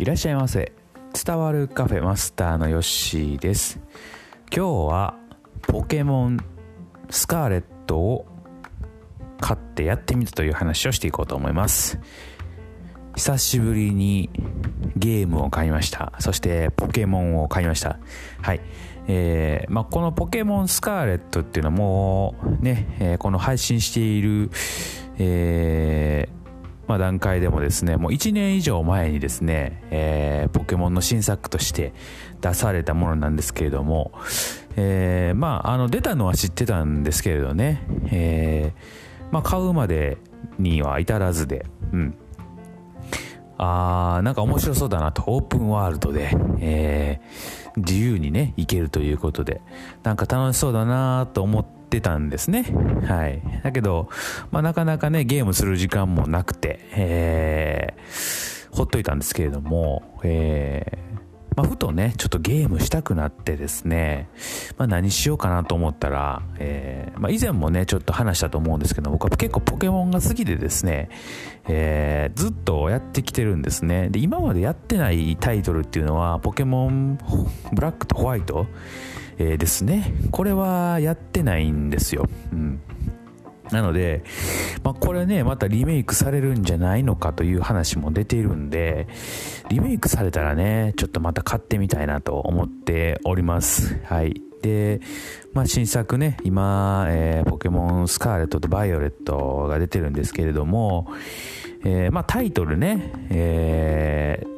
いらっしゃいませ。伝わるカフェマスターのヨッシーです。今日はポケモンスカーレットを買ってやってみたという話をしていこうと思います。久しぶりにゲームを買いました。そしてポケモンを買いました。はい。えーまあ、このポケモンスカーレットっていうのもね、えー、この配信している、えーまあ、段階でもですねもう1年以上前にですね、えー、ポケモンの新作として出されたものなんですけれども、えー、まああの出たのは知ってたんですけれどね、えー、まあ、買うまでには至らずでうん。あーなんか面白そうだなとオープンワールドで、えー、自由にね行けるということでなんか楽しそうだなと思ってったんですね。はい。だけど、まあ、なかなかね、ゲームする時間もなくて、えー、ほっといたんですけれども、えー、まあ、ふとね、ちょっとゲームしたくなってですね、まあ、何しようかなと思ったら、えー、まあ、以前もね、ちょっと話したと思うんですけど、僕は結構ポケモンが好きでですね、えー、ずっとやってきてるんですね。で、今までやってないタイトルっていうのは、ポケモンブラックとホワイト、えー、ですね。これはやってないんですよ。うん。なので、まあ、これね、またリメイクされるんじゃないのかという話も出ているんで、リメイクされたらね、ちょっとまた買ってみたいなと思っております。はい。で、まあ、新作ね、今、えー、ポケモンスカーレットとバイオレットが出てるんですけれども、えー、まあ、タイトルね、えー、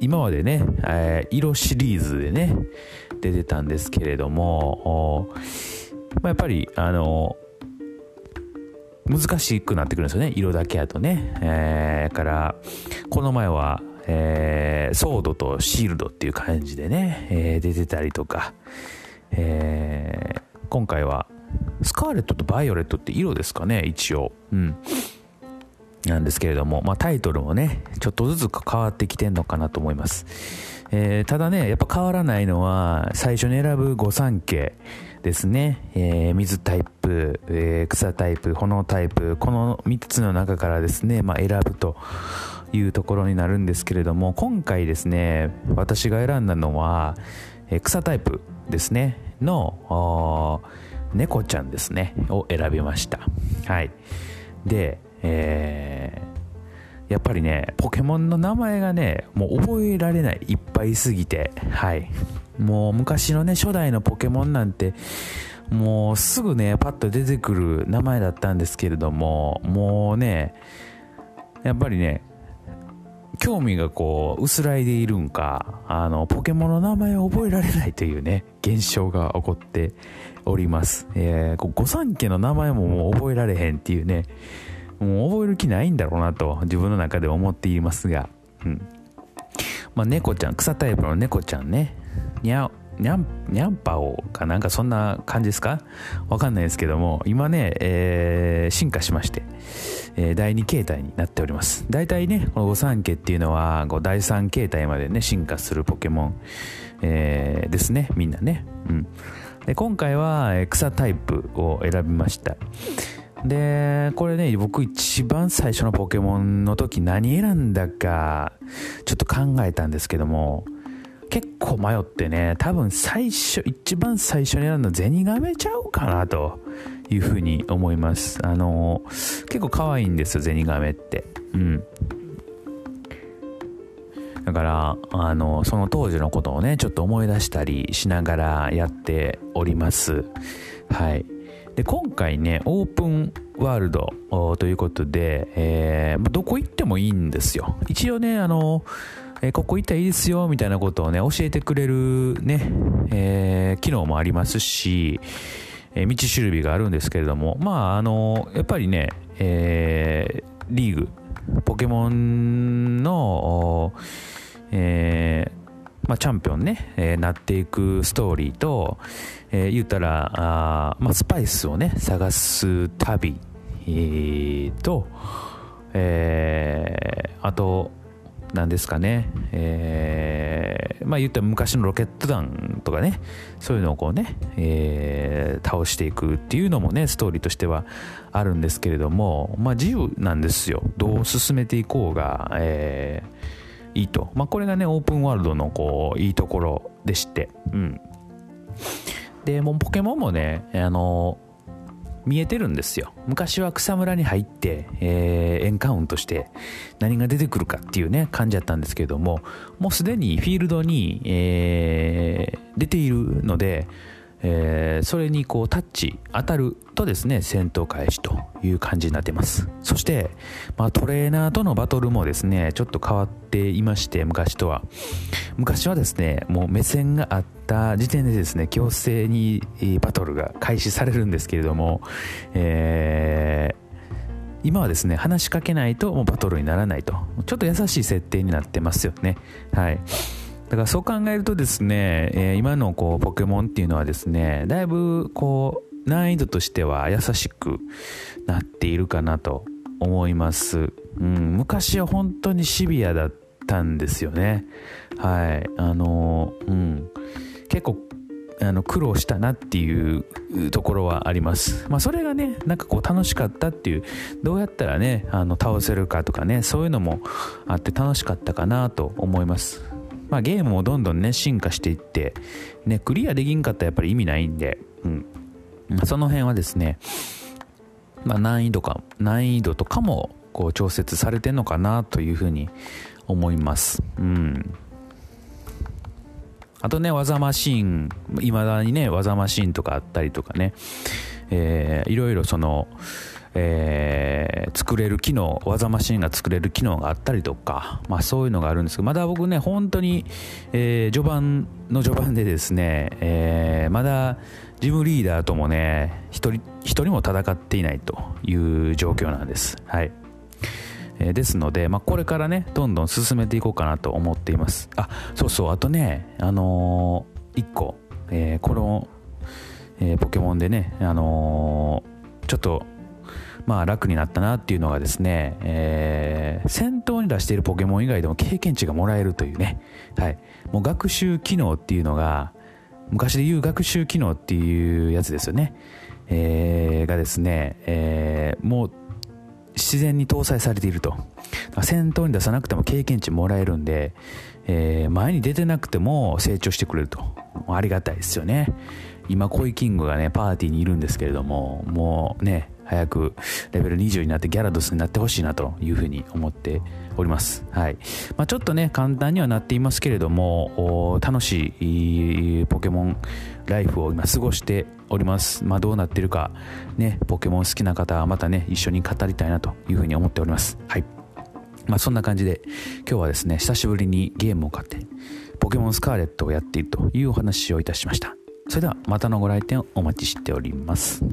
今までね、え、色シリーズでね、出てたんですけれども、まあ、やっぱり、あの、難しくなってくるんですよね、色だけやとね。えー、から、この前は、えー、ソードとシールドっていう感じでね、えー、出てたりとか、えー、今回は、スカーレットとバイオレットって色ですかね、一応。うん。なんですけれども、まあ、タイトルもね、ちょっとずつ変わってきてんのかなと思います。えー、ただね、やっぱ変わらないのは、最初に選ぶ御三家ですね。えー、水タイプ、えー、草タイプ、炎タイプ、この3つの中からですね、まあ、選ぶというところになるんですけれども、今回ですね、私が選んだのは、え、草タイプですね、の、猫ちゃんですね、を選びました。はい。で、えー、やっぱりね、ポケモンの名前がね、もう覚えられない。いっぱいすぎて。はい。もう昔のね、初代のポケモンなんて、もうすぐね、パッと出てくる名前だったんですけれども、もうね、やっぱりね、興味がこう、薄らいでいるんか、あの、ポケモンの名前を覚えられないというね、現象が起こっております。えー、御三家の名前ももう覚えられへんっていうね、もう覚える気ないんだろうなと自分の中で思っていますが、うん。まあ、猫ちゃん、草タイプの猫ちゃんね、にゃ、にゃん、にゃんぱおかな？んかそんな感じですか？わかんないですけども、今ね、えー、進化しまして、えー、第2形態になっております。大体ね、この御三家っていうのは、こう第3形態までね、進化するポケモン、えー、ですね、みんなね。うん。で、今回は、草タイプを選びました。で、これね、僕一番最初のポケモンの時何選んだか、ちょっと考えたんですけども、結構迷ってね、多分最初、一番最初に選んだゼニガメちゃうかなというふうに思います。あの、結構可愛いんですよ、ゼニガメって。うん。だから、あの、その当時のことをね、ちょっと思い出したりしながらやっております。はい。で今回ねオープンワールドということで、えー、どこ行ってもいいんですよ。一応ねあのえここ行ったらいいですよみたいなことをね教えてくれるね、えー、機能もありますし、え、道しるびがあるんですけれどもまああのやっぱりね、え、リーグポケモンの、えーまあ、チャンピオンね、えー、なっていくストーリーと、えー、言ったらあ、まあ、スパイスをね探す旅、えー、と、えー、あと何ですかね、えー、まあ言ったら昔のロケット弾とかねそういうのをこうね、えー、倒していくっていうのもねストーリーとしてはあるんですけれどもまあ自由なんですよ。どう進めていこうが、えーいいと、まあ、これがねオープンワールドのこういいところでして。うん。でもうポケモンもねあの見えてるんですよ。昔は草むらに入って、えー、エンカウントして何が出てくるかっていうね感じだったんですけどももうすでにフィールドに、えー、出ているのでえー、それにこうタッチ当たるとですね戦闘開始という感じになってます。そして、まあ、トレーナーとのバトルもですねちょっと変わっていまして昔とは昔はですねもう目線があった時点でですね強制にバトルが開始されるんですけれども、えー今はですね話しかけないともうバトルにならないと。ちょっと優しい設定になってますよね。はい。だからそう考えるとですね、えー、今のこうポケモンっていうのはですね、だいぶこう難易度としては優しくなっているかなと思います。うん、昔は本当にシビアだったんですよね。はい。あの、うん。結構あの苦労したなっていうところはあります。まあ、それがね、なんかこう楽しかったっていう、どうやったらね、あの倒せるかとかね、そういうのもあって楽しかったかなと思います。まあ、ゲームもどんどんね進化していって、ね、クリアできんかったらやっぱり意味ないんで、うん、その辺はですね、まあ、難易度か難易度とかもこう調節されてんのかなというふうに思います。うんあとね、技マシーン、いまだにね、技マシーンとかあったりとかね、えー、いろいろその、えー、作れる機能、技マシンが作れる機能があったりとか、まあそういうのがあるんですけど、まだ僕ね、本当に、えー、序盤の序盤でですね、えー、まだジムリーダーともね、一人、一人も戦っていないという状況なんです。はい。え、ですので、まあ、これからね、どんどん進めていこうかなと思っています。あ、そうそう、あとね、あのー、一個、えー、この、えー、ポケモンでね、あのー、ちょっとまあ楽になったなっていうのがですね、えー、先頭に出しているポケモン以外でも経験値がもらえるというね、はい。もう学習機能っていうのが、昔で言う学習機能っていうやつですよね。えー、がですね、えー、もう自然に搭載されていると。先頭に出さなくても経験値もらえるんで、えー、前に出てなくても成長してくれると。ありがたいですよね。今、コイキングがね、パーティーにいるんですけれども、もうね、早くレベル20になってギャラドスになってほしいなというふうに思っております。はい。まあ、ちょっとね、簡単にはなっていますけれども、楽しいポケモンライフを今過ごしております。まあ、どうなってるか、ね、ポケモン好きな方はまたね、一緒に語りたいなというふうに思っております。はい。まあ、そんな感じで、今日はですね、久しぶりにゲームを買って、ポケモンスカーレットをやっているというお話をいたしました。それではまたのご来店お待ちしております。